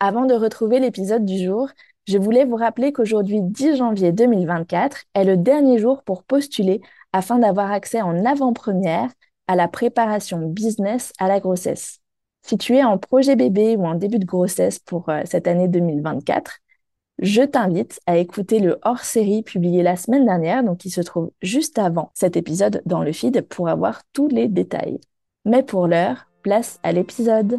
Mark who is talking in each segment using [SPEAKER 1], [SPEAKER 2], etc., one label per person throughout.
[SPEAKER 1] Avant de retrouver l'épisode du jour, je voulais vous rappeler qu'aujourd'hui, 10 janvier 2024, est le dernier jour pour postuler afin d'avoir accès en avant-première à la préparation business à la grossesse. Si tu es en projet bébé ou en début de grossesse pour euh, cette année 2024, je t'invite à écouter le hors-série publié la semaine dernière, donc qui se trouve juste avant cet épisode dans le feed pour avoir tous les détails. Mais pour l'heure, place à l'épisode.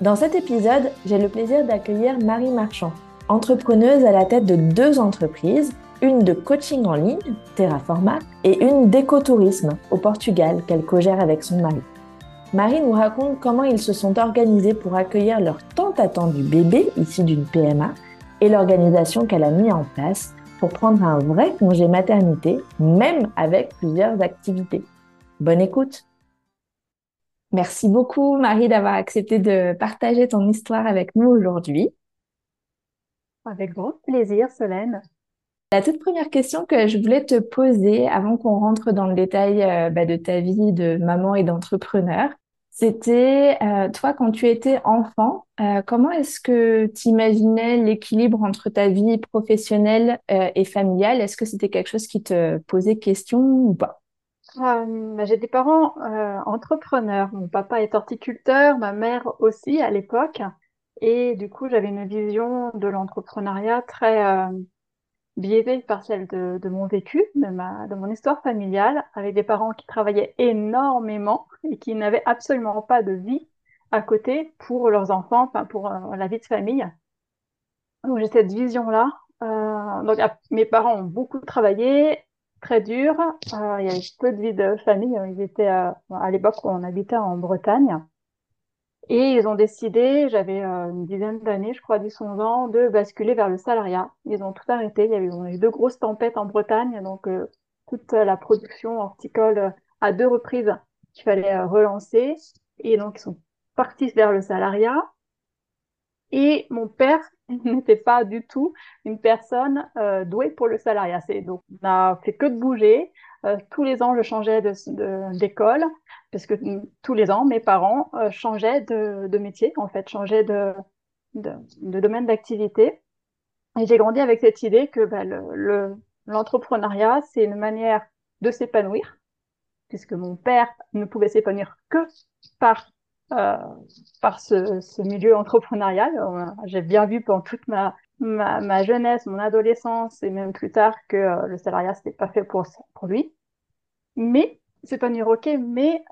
[SPEAKER 1] Dans cet épisode, j'ai le plaisir d'accueillir Marie Marchand, entrepreneuse à la tête de deux entreprises, une de coaching en ligne, Terraforma, et une d'écotourisme au Portugal qu'elle co-gère avec son mari. Marie nous raconte comment ils se sont organisés pour accueillir leur tant attendu bébé issu d'une PMA et l'organisation qu'elle a mis en place pour prendre un vrai congé maternité, même avec plusieurs activités. Bonne écoute! Merci beaucoup, Marie, d'avoir accepté de partager ton histoire avec nous aujourd'hui.
[SPEAKER 2] Avec grand plaisir, Solène.
[SPEAKER 1] La toute première question que je voulais te poser avant qu'on rentre dans le détail euh, bah, de ta vie de maman et d'entrepreneur, c'était euh, toi quand tu étais enfant, euh, comment est-ce que tu imaginais l'équilibre entre ta vie professionnelle et familiale? Est-ce que c'était quelque chose qui te posait question ou pas?
[SPEAKER 2] Euh, j'ai des parents euh, entrepreneurs. Mon papa est horticulteur, ma mère aussi à l'époque. Et du coup, j'avais une vision de l'entrepreneuriat très euh, biaisée par celle de, de mon vécu, de, ma, de mon histoire familiale, avec des parents qui travaillaient énormément et qui n'avaient absolument pas de vie à côté pour leurs enfants, pour euh, la vie de famille. Donc j'ai cette vision-là. Euh, donc mes parents ont beaucoup travaillé très dur. Euh, il y avait peu de vie de famille. Ils étaient euh, à l'époque où on habitait en Bretagne. Et ils ont décidé, j'avais euh, une dizaine d'années, je crois 10-11 ans, de basculer vers le salariat. Ils ont tout arrêté. Il y avait eu deux grosses tempêtes en Bretagne, donc toute la production horticole à deux reprises qu'il fallait relancer. Et donc ils sont partis vers le salariat. Et mon père n'était pas du tout une personne euh, douée pour le salariat. C'est donc on a fait que de bouger. Euh, tous les ans, je changeais de d'école parce que tous les ans, mes parents euh, changeaient de, de, métier, en fait, changeaient de, de, de domaine d'activité. Et j'ai grandi avec cette idée que bah, le l'entrepreneuriat, c'est une manière de s'épanouir, puisque mon père ne pouvait s'épanouir que par euh, par ce, milieu entrepreneurial. Euh, j'ai bien vu pendant toute ma, ma, jeunesse, mon adolescence et même plus tard que euh, le salariat c'était pas fait pour, pour lui. Mais c'est pas ok, mais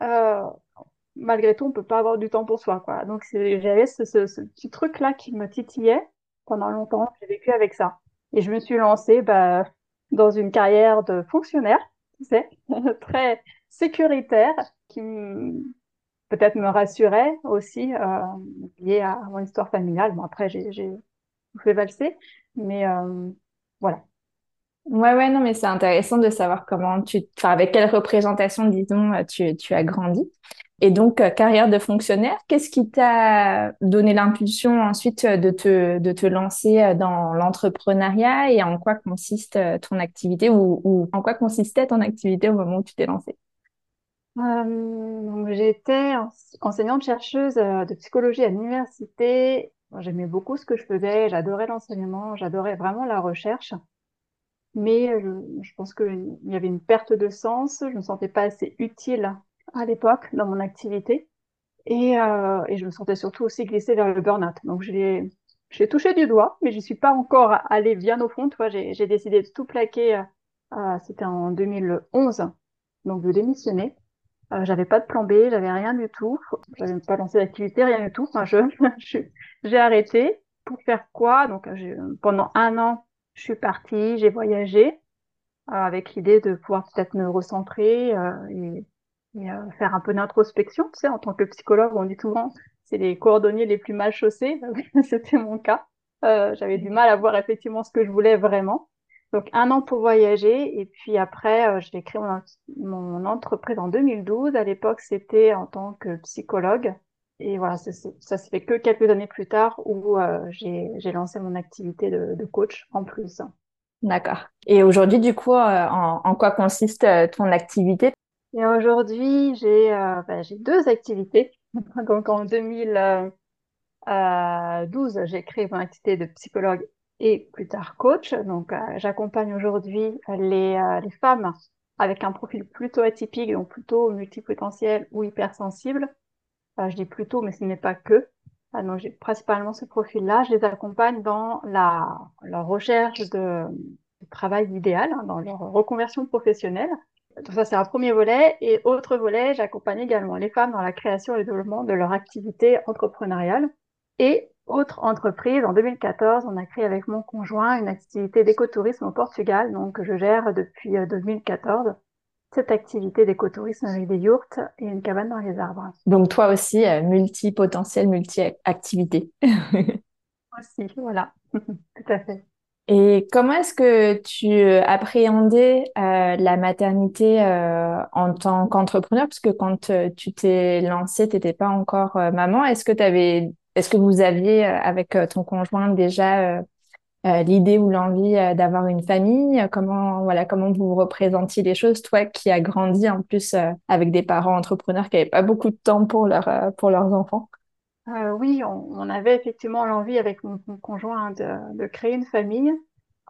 [SPEAKER 2] malgré tout on peut pas avoir du temps pour soi quoi. Donc j'avais ce, ce, petit truc là qui me titillait pendant longtemps. J'ai vécu avec ça et je me suis lancée bah, dans une carrière de fonctionnaire, tu sais, très sécuritaire qui peut-être me rassurait aussi euh, lié à mon histoire familiale. Bon, après, j'ai fait valser, mais euh, voilà.
[SPEAKER 1] Ouais, ouais, non, mais c'est intéressant de savoir comment tu, enfin, avec quelle représentation, disons, tu, tu as grandi. Et donc, euh, carrière de fonctionnaire, qu'est-ce qui t'a donné l'impulsion ensuite de te, de te lancer dans l'entrepreneuriat et en quoi consiste ton activité ou, ou en quoi consistait ton activité au moment où tu t'es lancée?
[SPEAKER 2] Euh, j'étais enseignante-chercheuse euh, de psychologie à l'université. J'aimais beaucoup ce que je faisais, j'adorais l'enseignement, j'adorais vraiment la recherche. Mais euh, je, pense qu'il y avait une perte de sens, je me sentais pas assez utile à l'époque dans mon activité. Et, je me sentais surtout aussi glissée vers le burn-out. Donc, j'ai j'ai touché du doigt, mais je suis pas encore allée bien au fond. J'ai décidé de tout plaquer. C'était en 2011, donc de démissionner. Euh, j'avais pas de plan B, j'avais rien du tout. J'avais pas lancé d'activité, rien du tout. Enfin, je j'ai arrêté. Pour faire quoi? Donc, pendant un an, je suis partie, j'ai voyagé euh, avec l'idée de pouvoir peut-être me recentrer euh, et faire un peu d'introspection. Tu sais, en tant que psychologue, on dit souvent c'est les cordonniers les plus mal chaussés. C'était mon cas. J'avais du mal à voir effectivement ce que je voulais vraiment. Donc un an pour voyager et puis après euh, j'ai créé mon, mon, entreprise en 2012. À l'époque c'était en tant que psychologue et voilà ça, ça se fait que quelques années plus tard où euh, j'ai lancé mon activité de, de, coach en plus.
[SPEAKER 1] D'accord. Et aujourd'hui du coup euh, en, en, quoi consiste ton activité?
[SPEAKER 2] Et aujourd'hui, j'ai bah, j'ai deux activités. Donc en 2012, euh, j'ai créé mon activité de psychologue et plus tard coach. Donc euh, j'accompagne aujourd'hui les, les femmes avec un profil plutôt atypique, donc plutôt multipotentiel ou hypersensible. je dis plutôt, mais ce n'est pas que. donc j'ai principalement ce profil-là. Je les accompagne dans la, recherche de, de travail idéal, hein, dans leur reconversion professionnelle. Donc ça, c'est un premier volet. Et autre volet, j'accompagne également les femmes dans la création et le développement de leur activité entrepreneuriale. Et autre entreprise, en 2014, on a créé avec mon conjoint une activité d'écotourisme au Portugal, donc je gère depuis 2014 euh, cette activité d'écotourisme avec des yurts et une cabane dans les arbres.
[SPEAKER 1] Donc toi aussi, euh, multi-potentiel, multi-activité.
[SPEAKER 2] aussi, voilà, tout à fait.
[SPEAKER 1] Et comment est-ce que tu euh, appréhendais euh, la maternité euh, en tant qu'entrepreneur? Parce que quand tu t'es lancée, tu n'étais pas encore maman. Est-ce que tu est-ce que vous aviez avec ton conjoint déjà l'idée ou l'envie d'avoir une famille? Comment voilà, comment vous représentiez les choses Toi qui as grandi en plus avec des parents entrepreneurs qui n'avaient pas beaucoup de temps pour pour leurs enfants?
[SPEAKER 2] Euh, oui, on, avait effectivement l'envie avec mon, conjoint de, de, créer une famille.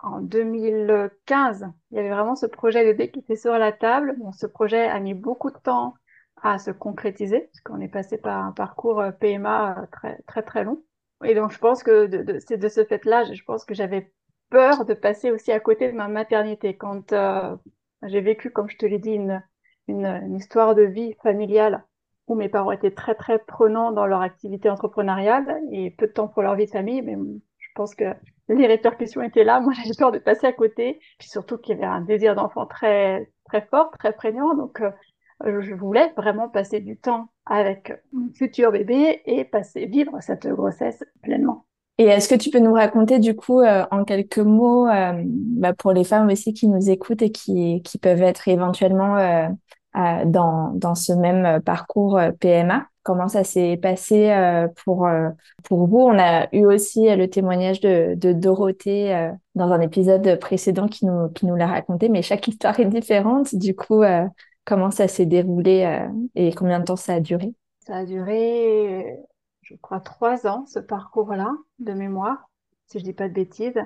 [SPEAKER 2] En 2015, il y avait vraiment ce projet de qui était sur la table. Bon, ce projet a mis beaucoup de temps à se concrétiser, parce qu'on est passé par un parcours euh, PMA euh, très très très long. Et donc je pense que de, de, c'est de ce fait-là, je pense que j'avais peur de passer aussi à côté de ma maternité. Quand euh, j'ai vécu, comme je te l'ai dit, une, une, une histoire de vie familiale où mes parents étaient très très prenants dans leur activité entrepreneuriale et peu de temps pour leur vie de famille. Mais je pense que les répercussions étaient là. Moi, j'avais peur de passer à côté. Puis surtout qu'il y avait un désir d'enfant très très fort, très prégnant. Donc, euh, je voulais vraiment passer du temps avec mon futur bébé et passer vivre cette grossesse pleinement.
[SPEAKER 1] Et est-ce que tu peux nous raconter du coup euh, en quelques mots euh, bah, pour les femmes aussi qui nous écoutent et qui, qui peuvent être éventuellement euh, dans, dans ce même parcours PMA. Comment ça s'est passé pour, pour vous? On a eu aussi le témoignage de, de Dorothée dans un épisode précédent qui nous, qui nous l'a raconté, mais chaque histoire est différente. Du coup, comment ça s'est déroulé et combien de temps ça a duré?
[SPEAKER 2] Ça a duré, je crois, trois ans, ce parcours-là, de mémoire, si je dis pas de bêtises.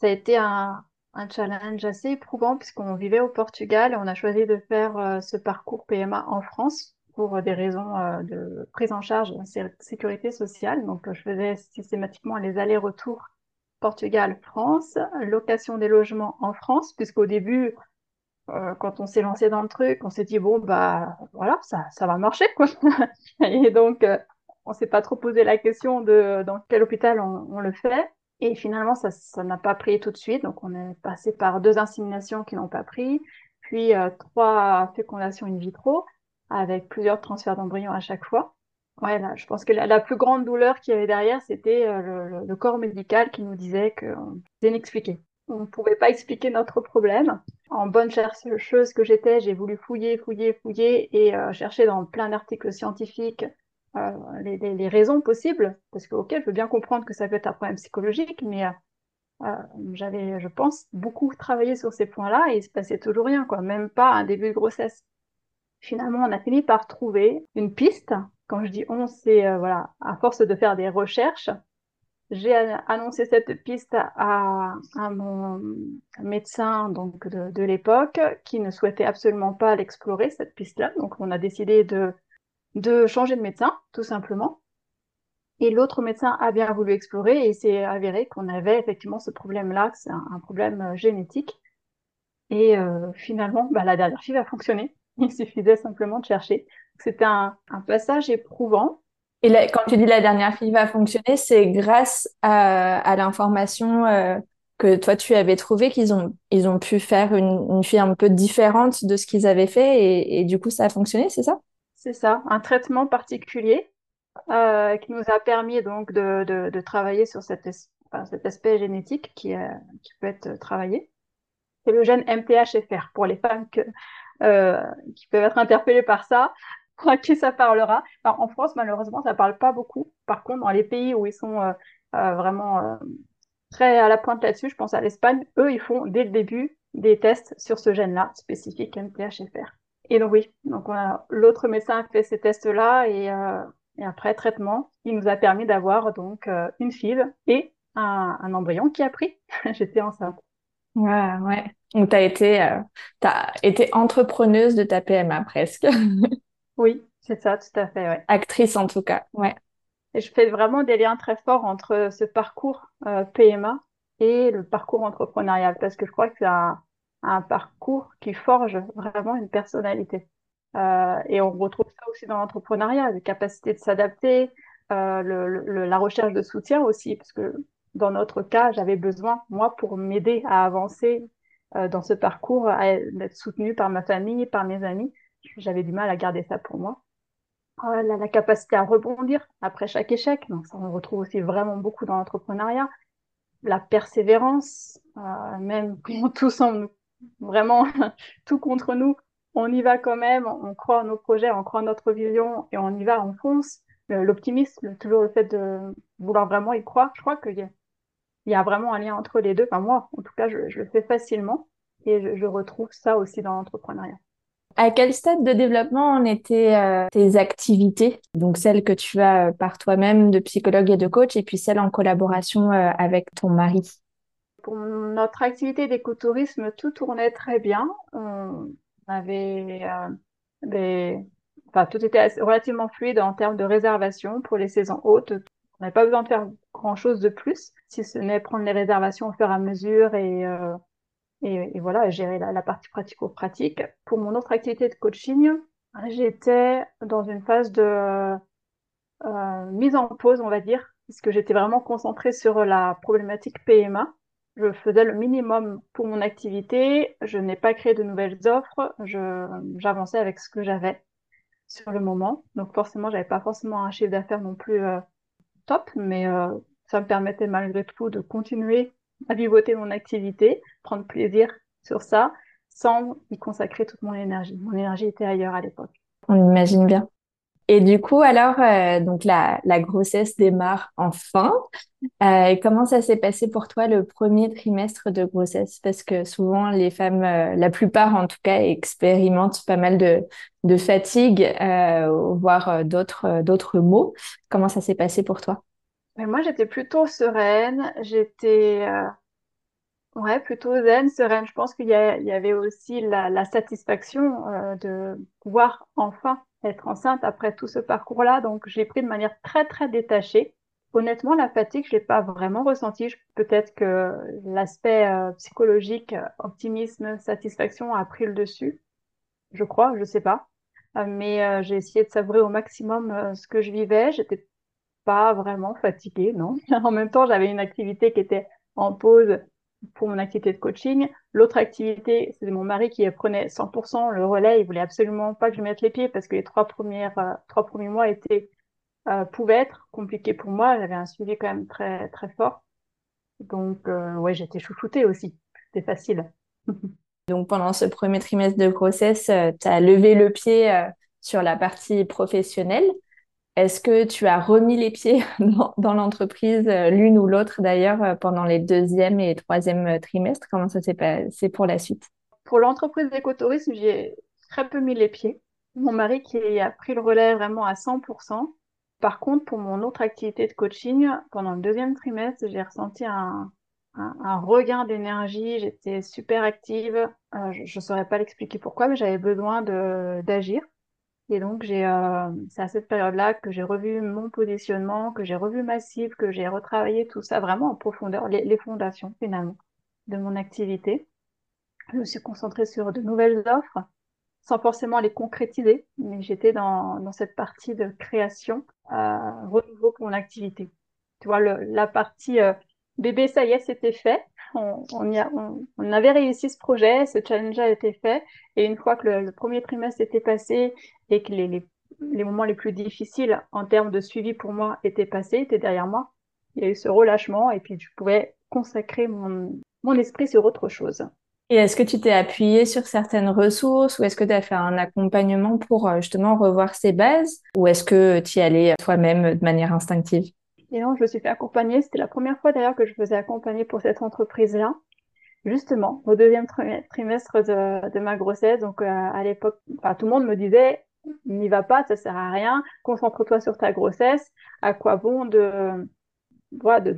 [SPEAKER 2] Ça a été un, un challenge assez éprouvant puisqu'on vivait au Portugal et on a choisi de faire euh, ce parcours PMA en France pour des raisons euh, de prise en charge de sécurité sociale. Donc, je faisais systématiquement les allers-retours Portugal-France, location des logements en France, puisqu'au début, euh, quand on s'est lancé dans le truc, on s'est dit bon bah voilà, ça, ça va marcher quoi. et donc, on s'est pas trop posé la question de dans quel hôpital on, on le fait. Et finalement, ça ça n'a pas pris tout de suite. Donc, on est passé par deux inséminations qui n'ont pas pris, puis euh, trois fécondations in vitro avec plusieurs transferts d'embryons à chaque fois. Ouais, là, je pense que la, la plus grande douleur qu'il y avait derrière, c'était euh, le, le, corps médical qui nous disait que c'est inexpliqué. On ne pouvait pas expliquer notre problème. En bonne chercheuse que j'étais, j'ai voulu fouiller, fouiller, fouiller et euh, chercher dans plein d'articles scientifiques euh, les, raisons possibles, parce que ok, je veux bien comprendre que ça peut être un problème psychologique, mais euh, j'avais, je pense, beaucoup travaillé sur ces points-là et il se passait toujours rien, quoi, même pas un début de grossesse. Finalement, on a fini par trouver une piste. Quand je dis on, c'est voilà, à force de faire des recherches, j'ai annoncé cette piste à, mon médecin donc de, l'époque qui ne souhaitait absolument pas l'explorer cette piste-là. Donc on a décidé de de changer de médecin, tout simplement. Et l'autre médecin a bien voulu explorer et s'est avéré qu'on avait effectivement ce problème-là, c'est un, problème euh, génétique. Et euh, finalement, bah, la dernière FIV a fonctionné. Il suffisait simplement de chercher. C'était un, passage éprouvant.
[SPEAKER 1] Et quand tu dis la dernière FIV a fonctionné, c'est grâce à, l'information euh, que toi tu avais trouvé qu'ils ont ils ont pu faire une, une fille un peu différente de ce qu'ils avaient fait et, du coup ça a fonctionné, c'est ça?
[SPEAKER 2] C'est ça, un traitement particulier euh, qui nous a permis donc de, de, travailler sur cet, enfin, cet aspect génétique qui, euh, qui peut être travaillé. C'est le gène MTHFR pour les femmes qui peuvent être interpellées par ça. À qui ça parlera En France, malheureusement, ça parle pas beaucoup. Par contre, dans les pays où ils sont euh, euh, vraiment très à la pointe là-dessus, je pense à l'Espagne, eux, ils font dès le début des tests sur ce gène-là spécifique MTHFR. Et donc oui, donc l'autre médecin a fait ces tests-là et euh, après traitement, il nous a permis d'avoir donc euh, une fille et un, embryon qui a pris. J'étais enceinte.
[SPEAKER 1] Ouais, ouais. Donc tu as euh, as été entrepreneuse de ta PMA presque.
[SPEAKER 2] oui, c'est ça, tout à fait. Ouais.
[SPEAKER 1] Actrice en tout cas, ouais.
[SPEAKER 2] Et je fais vraiment des liens très forts entre ce parcours euh, PMA et le parcours entrepreneurial parce que je crois que c'est un, un parcours qui forge vraiment une personnalité. Euh, et on retrouve ça aussi dans l'entrepreneuriat, la capacité de s'adapter, euh, le, le, la recherche de soutien aussi, parce que dans notre cas, j'avais besoin, moi, pour m'aider à avancer euh, dans ce parcours, d'être soutenue par ma famille, par mes amis. J'avais du mal à garder ça pour moi. Euh, la, capacité à rebondir après chaque échec, donc ça on retrouve aussi vraiment beaucoup dans l'entrepreneuriat. La persévérance, euh, même quand tout semble vraiment tout contre nous, on y va quand même, on croit en nos projets, on croit en notre vision et on y va, on fonce. L'optimisme, toujours le fait de vouloir vraiment y croire, je crois qu'il y, a, vraiment un lien entre les deux. Enfin, moi, en tout cas, je, le fais facilement et je retrouve ça aussi dans l'entrepreneuriat.
[SPEAKER 1] À quel stade de développement en étaient euh, tes activités? Donc celles que tu as euh, par toi-même de psychologue et de coach et puis celles en collaboration euh, avec ton mari?
[SPEAKER 2] Pour notre activité d'écotourisme, tout tournait très bien. On, avait euh, des... Enfin, tout était relativement fluide en termes de réservation pour les saisons hautes. On n'avait pas besoin de faire grand-chose de plus, si ce n'est prendre les réservations au fur et à mesure et, euh, et, voilà, gérer la, la partie pratico-pratique. Pour mon autre activité de coaching, j'étais dans une phase de euh, mise en pause, on va dire, puisque j'étais vraiment concentrée sur la problématique PMA je faisais le minimum pour mon activité, je n'ai pas créé de nouvelles offres, j'avançais avec ce que j'avais sur le moment. Donc forcément, j'avais pas forcément un chiffre d'affaires non plus euh, top, mais euh, ça me permettait malgré tout de continuer à vivoter mon activité, prendre plaisir sur ça, sans y consacrer toute mon énergie. Mon énergie était ailleurs à l'époque.
[SPEAKER 1] On imagine bien. Et du coup, alors, euh, donc la, grossesse démarre enfin. Euh, comment ça s'est passé pour toi le premier trimestre de grossesse? Parce que souvent, les femmes, euh, la plupart en tout cas, expérimentent pas mal de, de fatigue, voire d'autres d'autres maux. Comment ça s'est passé pour toi?
[SPEAKER 2] Mais Moi, j'étais plutôt sereine. J'étais ouais plutôt zen, sereine. Je pense qu'il y, avait aussi la, satisfaction de pouvoir enfin être enceinte après tout ce parcours-là. Donc, j'ai pris de manière très, très détachée. Honnêtement, la fatigue, je l'ai pas vraiment ressentie. Peut-être que l'aspect euh, psychologique, optimisme, satisfaction a pris le dessus. Je crois, je sais pas. Euh, mais euh, j'ai essayé de savourer au maximum ce que je vivais. J'étais pas vraiment fatiguée, non. en même temps, j'avais une activité qui était en pause pour mon activité de coaching. L'autre activité, c'est mon mari qui prenait 100% le relais. Il voulait absolument pas que je mette les pieds parce que les trois premières, euh, trois premiers mois étaient, euh, pouvaient être compliqués pour moi. J'avais un suivi quand même très, très fort. Donc, euh, ouais, j'étais chouchoutée aussi. C'était facile.
[SPEAKER 1] Donc, pendant ce premier trimestre de grossesse, euh, tu as levé le pied sur la partie professionnelle. Est-ce que tu as remis les pieds dans, l'entreprise, euh, l'une ou l'autre d'ailleurs, euh, pendant les deuxième et troisième euh, trimestres? Comment ça s'est passé pour la suite?
[SPEAKER 2] Pour l'entreprise d'écotourisme, j'ai très peu mis les pieds. Mon mari qui a pris le relais vraiment à 100%. Par contre, pour mon autre activité de coaching, pendant le deuxième trimestre, j'ai ressenti un, regain d'énergie. J'étais super active. Je ne saurais pas l'expliquer pourquoi, mais j'avais besoin d'agir. Et donc, j'ai, euh, c'est à cette période-là que j'ai revu mon positionnement, que j'ai revu ma cible, que j'ai retravaillé tout ça vraiment en profondeur, les, les fondations finalement de mon activité. Je me suis concentrée sur de nouvelles offres sans forcément les concrétiser, mais j'étais dans, dans cette partie de création, euh, renouveau pour mon activité. Tu vois, le, la partie euh, bébé, ça y est, c'était fait. On, avait réussi ce projet, ce challenge a été fait. Et une fois que le, premier trimestre était passé et que les, moments les plus difficiles en termes de suivi pour moi étaient passés, étaient derrière moi, il y a eu ce relâchement et puis je pouvais consacrer mon, esprit sur autre chose.
[SPEAKER 1] Et est-ce que tu t'es appuyé sur certaines ressources ou est-ce que tu as fait un accompagnement pour euh, justement revoir ces bases? Ou est-ce que tu y allais toi-même de manière instinctive?
[SPEAKER 2] Non, je me suis fait accompagner. C'était la première fois d'ailleurs que je faisais accompagner pour cette entreprise-là. Justement, au deuxième trimestre de, ma grossesse, donc euh, à l'époque, tout le monde me disait n'y va pas, ça sert à rien, concentre-toi sur ta grossesse, à quoi bon de,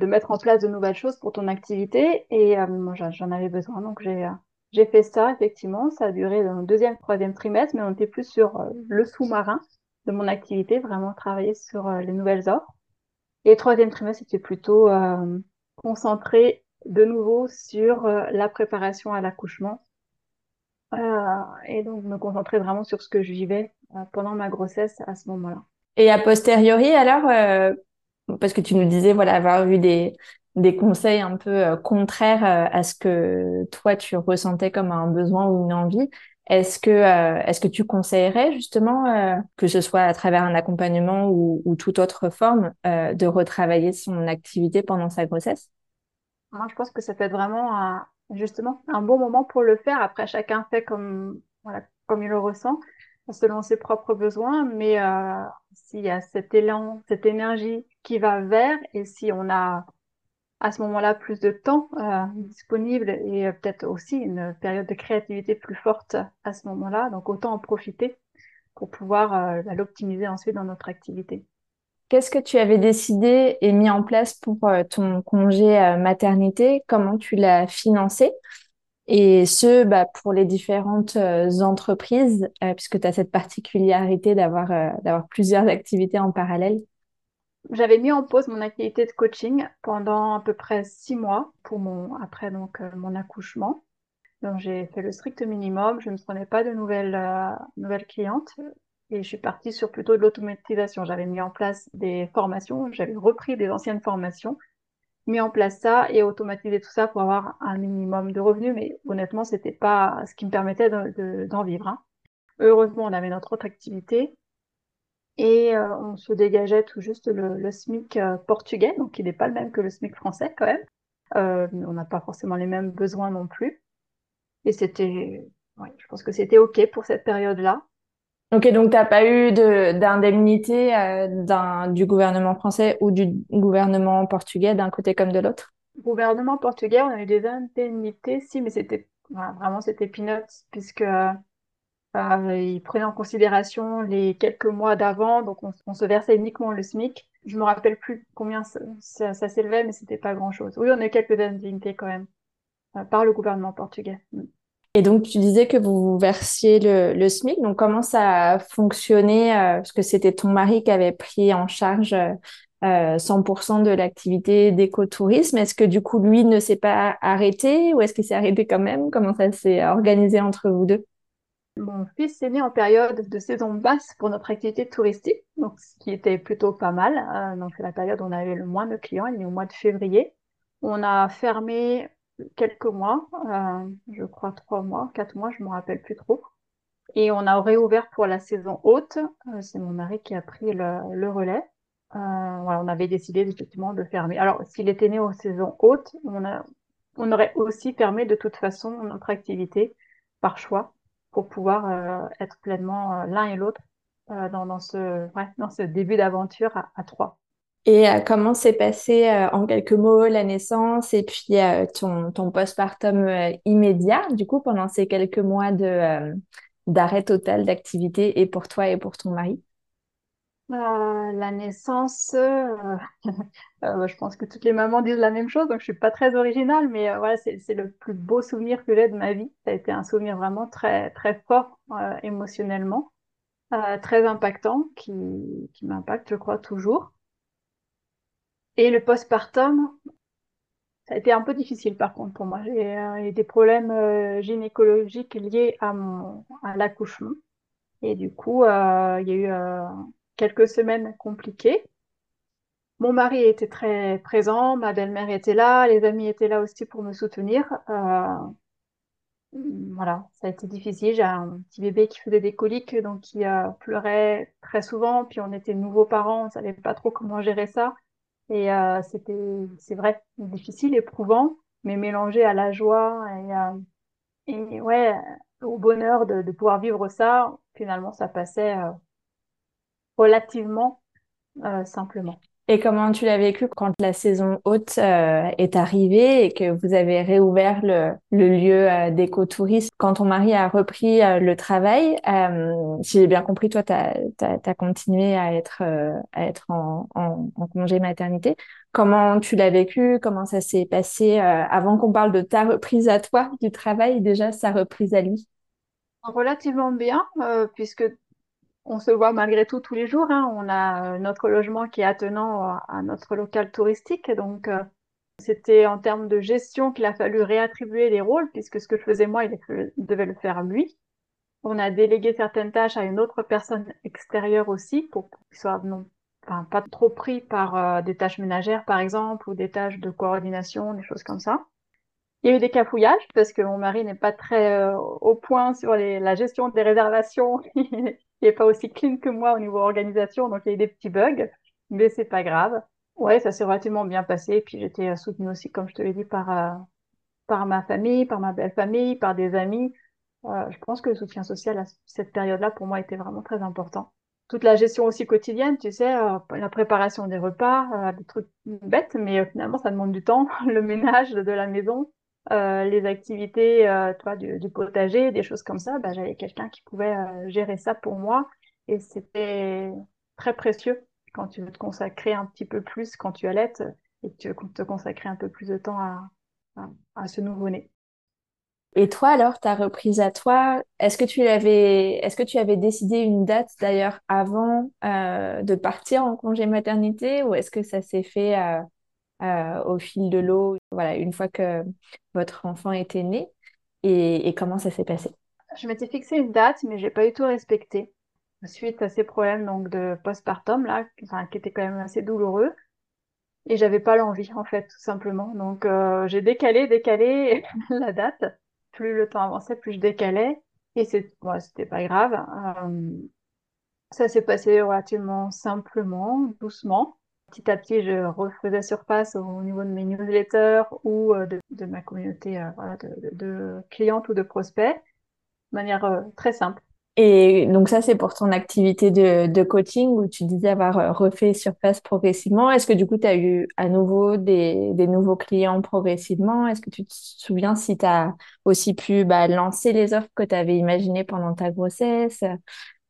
[SPEAKER 2] mettre en place de nouvelles choses pour ton activité? Et euh, moi, j'en avais besoin. Donc, j'ai euh, j'ai fait ça, effectivement. Ça a duré dans le deuxième, troisième trimestre, mais on était plus sur le sous-marin de mon activité, vraiment travailler sur les nouvelles offres. Et troisième trimestre, c'était plutôt euh, concentré de nouveau sur la préparation à l'accouchement. et donc, me concentrer vraiment sur ce que je vivais pendant ma grossesse à ce moment-là.
[SPEAKER 1] Et a posteriori, alors, parce que tu nous disais voilà avoir eu des des conseils un peu euh, contraires euh, à ce que toi tu ressentais comme un besoin ou une envie. Est-ce que euh, est-ce que tu conseillerais justement que ce soit à travers un accompagnement ou, ou toute autre forme de retravailler son activité pendant sa grossesse?
[SPEAKER 2] Moi, je pense que ça peut être vraiment un, justement un bon moment pour le faire. Après, chacun fait comme voilà comme il le ressent selon ses propres besoins, mais euh, s'il y a cet élan, cette énergie qui va vers, et si on a à ce moment-là plus de temps euh, disponible et euh, peut-être aussi une période de créativité plus forte à ce moment-là, donc autant en profiter pour pouvoir euh, bah, l'optimiser ensuite dans notre activité.
[SPEAKER 1] Qu'est-ce que tu avais décidé et mis en place pour ton congé maternité? Comment tu l'as financé? Et ce, bah, pour les différentes entreprises, puisque tu as cette particularité d'avoir plusieurs activités en parallèle.
[SPEAKER 2] J'avais mis en pause mon activité de coaching pendant à peu près six mois pour mon après donc mon accouchement. Donc j'ai fait le strict minimum. Je ne prenais pas de nouvelles nouvelles clientes et je suis partie sur plutôt de l'automatisation. J'avais mis en place des formations. J'avais repris des anciennes formations mis en place ça et automatisé tout ça pour avoir un minimum de revenus. Mais honnêtement, c'était pas ce qui me permettait d'en de, de, vivre. Hein. Heureusement, on avait notre autre activité et euh, on se dégageait tout juste le, le SMIC euh, portugais, donc il n'est pas le même que le SMIC français quand même. Euh, on n'a pas forcément les mêmes besoins non plus. Et c'était, ouais, je pense que c'était OK pour cette période-là.
[SPEAKER 1] Ok, donc tu n'as pas eu d'indemnité du gouvernement français ou du gouvernement portugais d'un côté comme de l'autre?
[SPEAKER 2] Gouvernement portugais, on a eu des indemnités, si, mais c'était voilà, vraiment c'était peanuts puisque euh, ils prenaient en considération les quelques mois d'avant, donc on, se versait uniquement le SMIC. Je me rappelle plus combien ça, ça, s'élevait, mais c'était pas grand-chose. Oui, on a eu quelques indemnités quand même euh, par le gouvernement portugais. Mm.
[SPEAKER 1] Et donc, tu disais que vous versiez le, SMIC. Donc, comment ça a fonctionné euh, Parce que c'était ton mari qui avait pris en charge euh, 100% de l'activité d'écotourisme. Est-ce que du coup, lui ne s'est pas arrêté ou est-ce qu'il s'est arrêté quand même? Comment ça s'est organisé entre vous deux?
[SPEAKER 2] Mon fils est né en période de saison basse pour notre activité touristique, donc ce qui était plutôt pas mal. Euh, donc, c'est la période où on avait le moins de clients, il est au mois de février. On a fermé quelques mois, euh, je crois trois mois, quatre mois, je me rappelle plus trop. Et on a réouvert pour la saison haute. Euh, c'est mon mari qui a pris le, relais. Euh, on avait décidé effectivement de fermer. Alors, s'il était né aux saisons hautes, on, on aurait aussi fermé de toute façon notre activité par choix pour pouvoir euh, être pleinement euh, l'un et l'autre euh, dans, ce, début d'aventure à, trois.
[SPEAKER 1] Et comment s'est passé en quelques mots la naissance et puis ton, postpartum immédiat, du coup, pendant ces quelques mois d'arrêt total d'activité et pour toi et pour ton mari?
[SPEAKER 2] La naissance, je pense que toutes les mamans disent la même chose, donc je suis pas très originale, mais voilà, c'est, le plus beau souvenir que j'ai de ma vie. Ça a été un souvenir vraiment très, très fort émotionnellement. très impactant qui, qui m'impacte, je crois, toujours. Et le postpartum, ça a été un peu difficile par contre pour moi. J'ai eu des problèmes gynécologiques liés à, à l'accouchement. Et du coup, euh, il y a eu quelques semaines compliquées. Mon mari était très présent, ma belle-mère était là, les amis étaient là aussi pour me soutenir. Euh, voilà, ça a été difficile. J'ai un petit bébé qui faisait des coliques, donc qui euh, pleurait très souvent. Puis on était nouveaux parents, on savait pas trop comment gérer ça. Et euh, c'était, c'est vrai, difficile, éprouvant, mais mélangé à la joie et, et ouais, au bonheur de, de, pouvoir vivre ça. Finalement, ça passait relativement simplement.
[SPEAKER 1] Et comment tu l'as vécu quand la saison haute euh, est arrivée et que vous avez réouvert le, le lieu euh, d'écotourisme? Quand ton mari a repris euh, le travail, euh, si j'ai bien compris, toi, tu as, continué à être, à être en, en, en, congé maternité. Comment tu l'as vécu? Comment ça s'est passé avant qu'on parle de ta reprise à toi du travail, déjà sa reprise à lui?
[SPEAKER 2] Relativement bien, puisque on se voit malgré tout tous les jours. Hein. On a euh, notre logement qui est attenant à notre local touristique. Donc, euh, c'était en termes de gestion qu'il a fallu réattribuer les rôles, puisque ce que je faisais moi, il, devait le faire lui. On a délégué certaines tâches à une autre personne extérieure aussi, pour qu'il soit non, enfin, pas trop pris par euh, des tâches ménagères, par exemple, ou des tâches de coordination, des choses comme ça. Il y a eu des cafouillages parce que mon mari n'est pas très au point sur la gestion des réservations il n'est pas aussi clean que moi au niveau organisation, donc il y a eu des petits bugs, mais c'est pas grave. Ouais, ça s'est relativement bien passé. Puis j'étais euh, soutenue aussi, comme je te l'ai dit, par euh, par ma famille, par ma belle famille, par des amis. Euh, je pense que le soutien social à cette période-là, pour moi, était vraiment très important. Toute la gestion aussi quotidienne, tu sais, la préparation des repas, des trucs bêtes, mais finalement, ça demande du temps. Le ménage de la maison, euh, les activités euh, toi, du, potager, des choses comme ça, bah, j'avais quelqu'un qui pouvait euh, gérer ça pour moi. Et c'était très précieux quand tu veux te consacrer un petit peu plus, quand tu allaites, et que tu veux te consacrer un peu plus de temps à, à, ce nouveau-né.
[SPEAKER 1] Et toi alors, ta reprise à toi, est-ce que tu est-ce que tu avais décidé une date d'ailleurs avant de partir en congé maternité ou est-ce que ça s'est fait euh, euh, au fil de l'eau, voilà, une fois que votre enfant était né et, comment ça s'est passé?
[SPEAKER 2] Je m'étais fixé une date, mais j'ai pas eu tout respecté suite à ces problèmes donc de postpartum là, qui étaient quand même assez douloureux. Et j'avais pas l'envie en fait, tout simplement. Donc euh, j'ai décalé, décalé la date. Plus le temps avançait, plus je décalais. Et c'est, bon, c'était pas grave. Euh, ça s'est passé relativement simplement, doucement. Petit à petit, je refaisais surface au niveau de mes newsletters ou euh, de, ma communauté euh, de, de, clientes ou de prospects de manière euh, très simple.
[SPEAKER 1] Et donc ça, c'est pour ton activité de, coaching où tu disais avoir refait surface progressivement. Est-ce que du coup, tu as eu à nouveau des, des nouveaux clients progressivement? Est-ce que tu te souviens si tu as aussi pu bah, lancer les offres que tu avais imaginées pendant ta grossesse?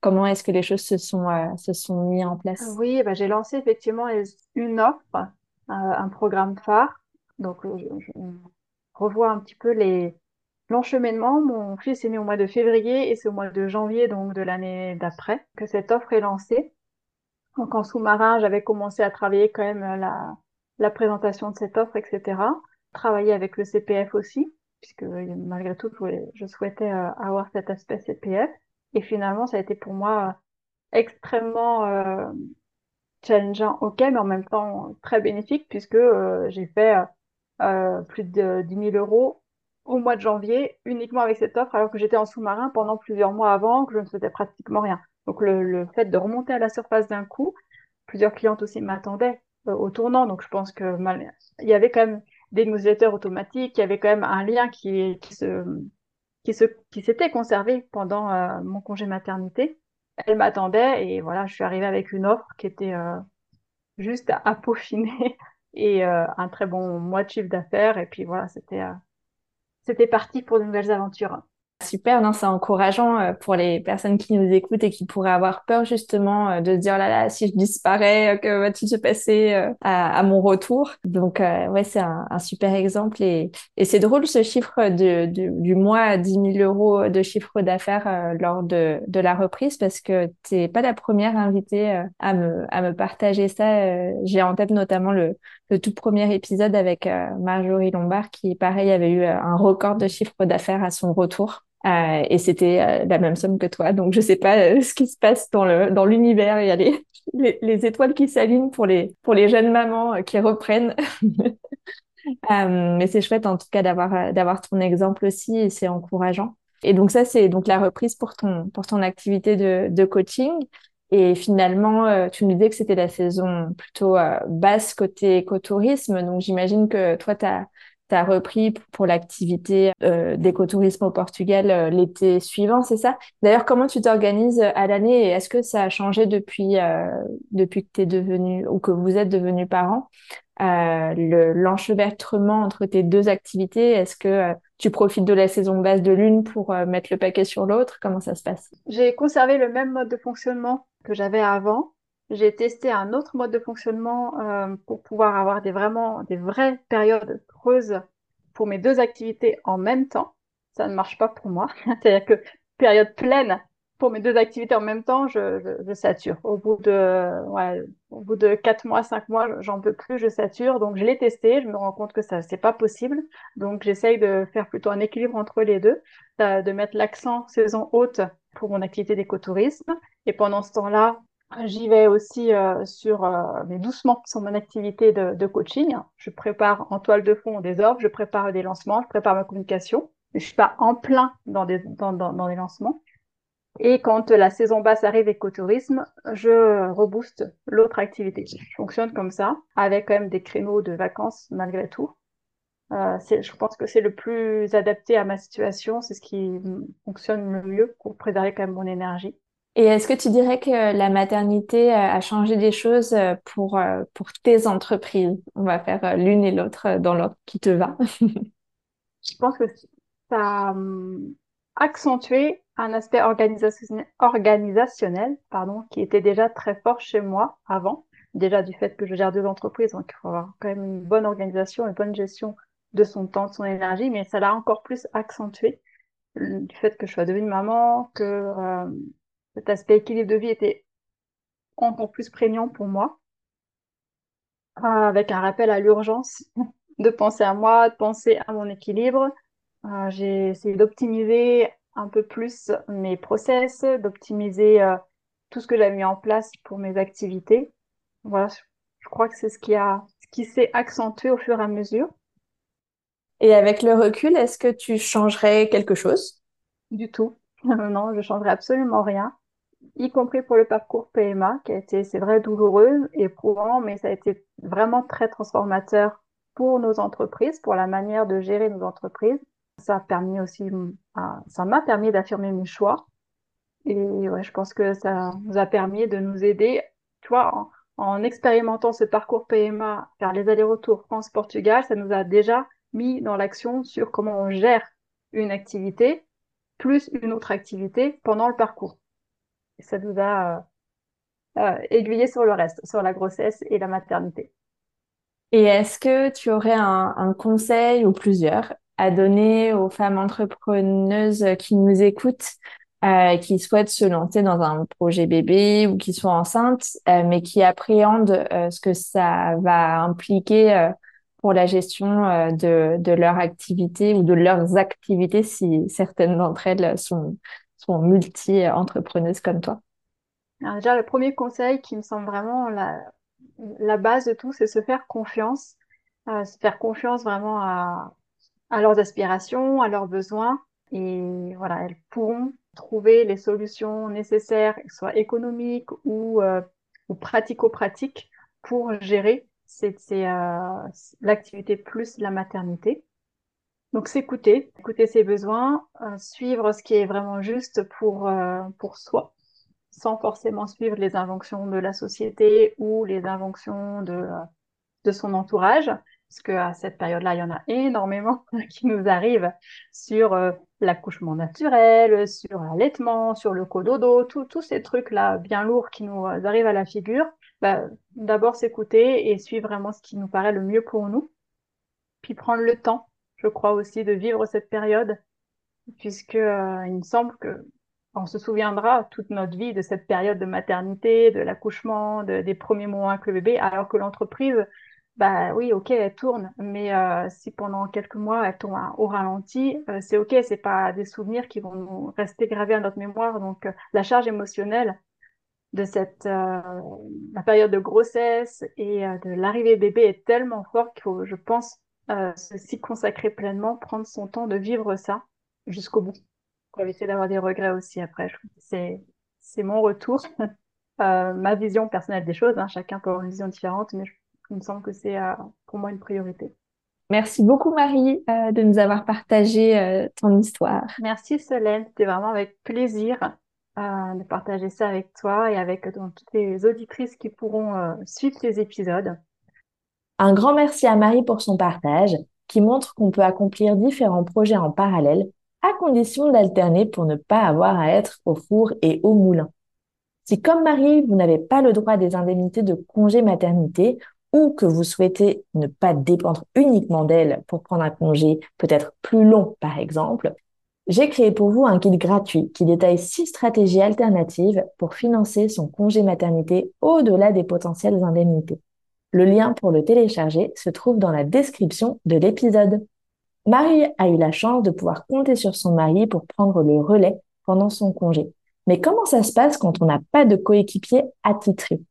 [SPEAKER 1] Comment est-ce que les choses se sont, euh, se sont mis en place?
[SPEAKER 2] Oui, bah, j'ai lancé effectivement une offre, euh, un programme phare. Donc, euh, je, revois un petit peu les l'encheminement. Mon fils est né au mois de février et c'est au mois de janvier, donc de l'année d'après, que cette offre est lancée. Donc, en sous-marin, j'avais commencé à travailler quand même la, la présentation de cette offre, etc. Travailler avec le CPF aussi, puisque malgré tout, je souhaitais avoir cet aspect CPF. Et finalement, ça a été pour moi extrêmement euh, challengeant, ok, mais en même temps très bénéfique puisque euh, j'ai fait euh, plus de 10 000 euros au mois de janvier uniquement avec cette offre alors que j'étais en sous-marin pendant plusieurs mois avant, que je ne faisais pratiquement rien. Donc le, fait de remonter à la surface d'un coup, plusieurs clientes aussi m'attendaient au tournant, donc je pense que il y avait quand même des newsletters automatiques, il y avait quand même un lien qui se qui qui s'était conservée pendant euh, mon congé maternité. Elle m'attendait et voilà, je suis arrivée avec une offre qui était euh, juste à, peaufiner et euh, un très bon mois de chiffre d'affaires. Et puis voilà, c'était c'était parti pour de nouvelles aventures.
[SPEAKER 1] Super, non, c'est encourageant euh, pour les personnes qui nous écoutent et qui pourraient avoir peur justement euh, de dire là là, si je disparais, que va-t-il se passer à, à, mon retour? Donc ouais, c'est un, un, super exemple et, et c'est drôle ce chiffre de, de, du mois à 10 000 euros de chiffre d'affaires lors de, de la reprise parce que t'es pas la première invitée à me à me partager ça. J'ai en tête notamment le le tout premier épisode avec Marjorie Lombard qui pareil avait eu un record de chiffre d'affaires à son retour. Euh, et c'était euh, la même somme que toi. Donc, je sais pas euh, ce qui se passe dans le dans l'univers. Il y a les, les, étoiles qui s'alignent pour les pour les jeunes mamans qui reprennent. mais c'est chouette en tout cas d'avoir ton exemple aussi et c'est encourageant. Et donc ça c'est la reprise pour ton pour ton activité de de coaching. Et finalement, tu me disais que c'était la saison plutôt basse côté écotourisme. Donc j'imagine que toi, tu as tu as repris pour l'activité euh, d'écotourisme au Portugal euh, l'été suivant, c'est ça? D'ailleurs, comment tu t'organises à l'année? Et est-ce que ça a changé depuis, euh, depuis que tu es devenu ou que vous êtes devenu parent euh, L'enchevêtrement entre tes deux activités, est-ce que euh, tu profites de la saison basse de l'une pour mettre le paquet sur l'autre? Comment ça se passe?
[SPEAKER 2] J'ai conservé le même mode de fonctionnement que j'avais avant. J'ai testé un autre mode de fonctionnement euh, pour pouvoir avoir des vraiment des vraies périodes creuses pour mes deux activités en même temps. Ça ne marche pas pour moi. C'est-à-dire que période pleine pour mes deux activités en même temps, je, je, je sature. Au bout de ouais, au bout de quatre mois, cinq mois, j'en peux plus, je sature. Donc je l'ai testé, je me rends compte que ça c'est pas possible. Donc j'essaye de faire plutôt un équilibre entre les deux, de mettre l'accent saison haute pour mon activité d'écotourisme et pendant ce temps-là, J'y vais aussi euh, sur, euh, mais doucement, sur mon activité de, de, coaching. Je prépare en toile de fond des offres, je prépare des lancements, je prépare ma communication. Je suis pas en plein dans des, dans, dans, dans des lancements. Et quand la saison basse arrive écotourisme, je rebooste l'autre activité. Je fonctionne comme ça, avec quand même des créneaux de vacances malgré tout. Euh, je pense que c'est le plus adapté à ma situation, c'est ce qui fonctionne le mieux pour préserver quand même mon énergie.
[SPEAKER 1] Et est-ce que tu dirais que la maternité euh, a changé des choses euh, pour, euh, pour tes entreprises? On va faire l'une et l'autre dans l'ordre qui te va.
[SPEAKER 2] Je pense que ça a hum, accentué un aspect organisationnel, pardon, qui était déjà très fort chez moi avant, déjà du fait que je gère deux entreprises, donc il faut avoir quand même une bonne organisation, une bonne gestion de son temps, de son énergie, mais ça l'a encore plus accentué du fait que je sois devenue maman, que cet aspect équilibre de vie était encore plus prégnant pour moi, euh, avec un rappel à l'urgence de penser à moi, de penser à mon équilibre. Euh, j'ai essayé d'optimiser un peu plus mes process, d'optimiser euh, tout ce que j'avais mis en place pour mes activités. Voilà, je crois que c'est ce qui a, ce qui s'est accentué au fur et à mesure.
[SPEAKER 1] Et avec le recul, est-ce que tu changerais quelque chose?
[SPEAKER 2] Du tout. non, je changerais absolument rien y compris pour le parcours PMA, qui a été, c'est vrai, douloureux, éprouvant, mais ça a été vraiment très transformateur pour nos entreprises, pour la manière de gérer nos entreprises. Ça a permis aussi, ça m'a permis d'affirmer mes choix. Et ouais, je pense que ça nous a permis de nous aider, tu vois, en, en expérimentant ce parcours PMA, faire les allers-retours France-Portugal, ça nous a déjà mis dans l'action sur comment on gère une activité plus une autre activité pendant le parcours ça nous a euh, euh, aiguillé sur le reste, sur la grossesse et la maternité.
[SPEAKER 1] Et est-ce que tu aurais un, conseil ou plusieurs à donner aux femmes entrepreneuses qui nous écoutent, euh, qui souhaitent se lancer dans un projet bébé ou qui sont enceintes, mais qui appréhendent ce que ça va impliquer pour la gestion de, de leur activité ou de leurs activités si certaines d'entre elles sont, sont multi-entrepreneuses comme toi
[SPEAKER 2] Alors déjà, le premier conseil qui me semble vraiment la, base de tout, c'est se faire confiance, euh, se faire confiance vraiment à, à leurs aspirations, à leurs besoins. Et voilà, elles pourront trouver les solutions nécessaires, que ce soit économiques ou, euh, ou pratico-pratiques, pour gérer c'est, euh, l'activité plus la maternité. Donc s'écouter, écouter ses besoins, euh, suivre ce qui est vraiment juste pour, euh, pour soi, sans forcément suivre les injonctions de la société ou les injonctions de, euh, de son entourage, parce qu'à cette période-là, il y en a énormément qui nous arrivent sur l'accouchement naturel, sur l'allaitement, sur le cododo, tous ces trucs-là bien lourds qui nous arrivent à la figure, bah, d'abord s'écouter et suivre vraiment ce qui nous paraît le mieux pour nous, puis prendre le temps, je crois aussi, de vivre cette période, puisque euh, il me semble que on se souviendra toute notre vie de cette période de maternité, de l'accouchement, des premiers mois avec le bébé, alors que l'entreprise, bah oui, ok, elle tourne, mais euh, si pendant quelques mois elle tourne au ralenti, euh, c'est ok, c'est pas des souvenirs qui vont nous rester gravés à notre mémoire. Donc la charge émotionnelle de cette la période de grossesse et de l'arrivée bébé est tellement forte qu'il faut, je pense, s'y consacrer pleinement, prendre son temps de vivre ça jusqu'au bout pour éviter d'avoir des regrets aussi après. C'est c'est mon retour, ma vision personnelle des choses. Hein. Chacun peut avoir une vision différente, mais il me semble que c'est euh, pour moi une priorité.
[SPEAKER 3] Merci beaucoup Marie euh, de nous avoir partagé euh, ton histoire.
[SPEAKER 2] Merci Solène, c'était vraiment avec plaisir de partager ça avec toi et avec toutes les auditrices qui pourront suivre ces épisodes.
[SPEAKER 3] Un grand merci à Marie pour son partage qui montre qu'on peut accomplir différents projets en parallèle à condition d'alterner pour ne pas avoir à être au four et au moulin. Si comme Marie, vous n'avez pas le droit des indemnités de congé maternité ou que vous souhaitez ne pas dépendre uniquement d'elle pour prendre un congé peut-être plus long, par exemple, j'ai créé pour vous un guide gratuit qui détaille six stratégies alternatives pour financer son congé maternité au-delà des potentielles indemnités. Le lien pour le télécharger se trouve dans la description de l'épisode. Marie a eu la chance de pouvoir compter sur son mari pour prendre le relais pendant son congé. Mais comment ça se passe quand on n'a pas de coéquipier attitré?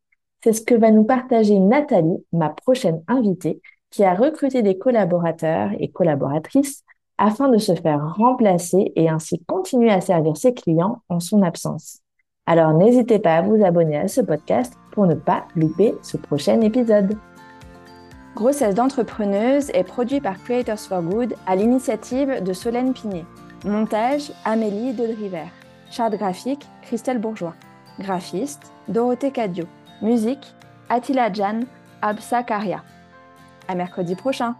[SPEAKER 3] C'est ce que va nous partager Nathalie, ma prochaine invitée, qui a recruté des collaborateurs et collaboratrices afin de se faire remplacer et ainsi continuer à servir ses clients en son absence. Alors n'hésitez pas à vous abonner à ce podcast pour ne pas louper ce prochain épisode. Grossesse d'entrepreneuse est produit par Creators for Good à l'initiative de Solène Pinet. Montage Amélie Dodriver. Charte graphique Christelle Bourgeois. Graphiste Dorothée Cadio. Musique Attila Jan, Absa Karia. À mercredi prochain!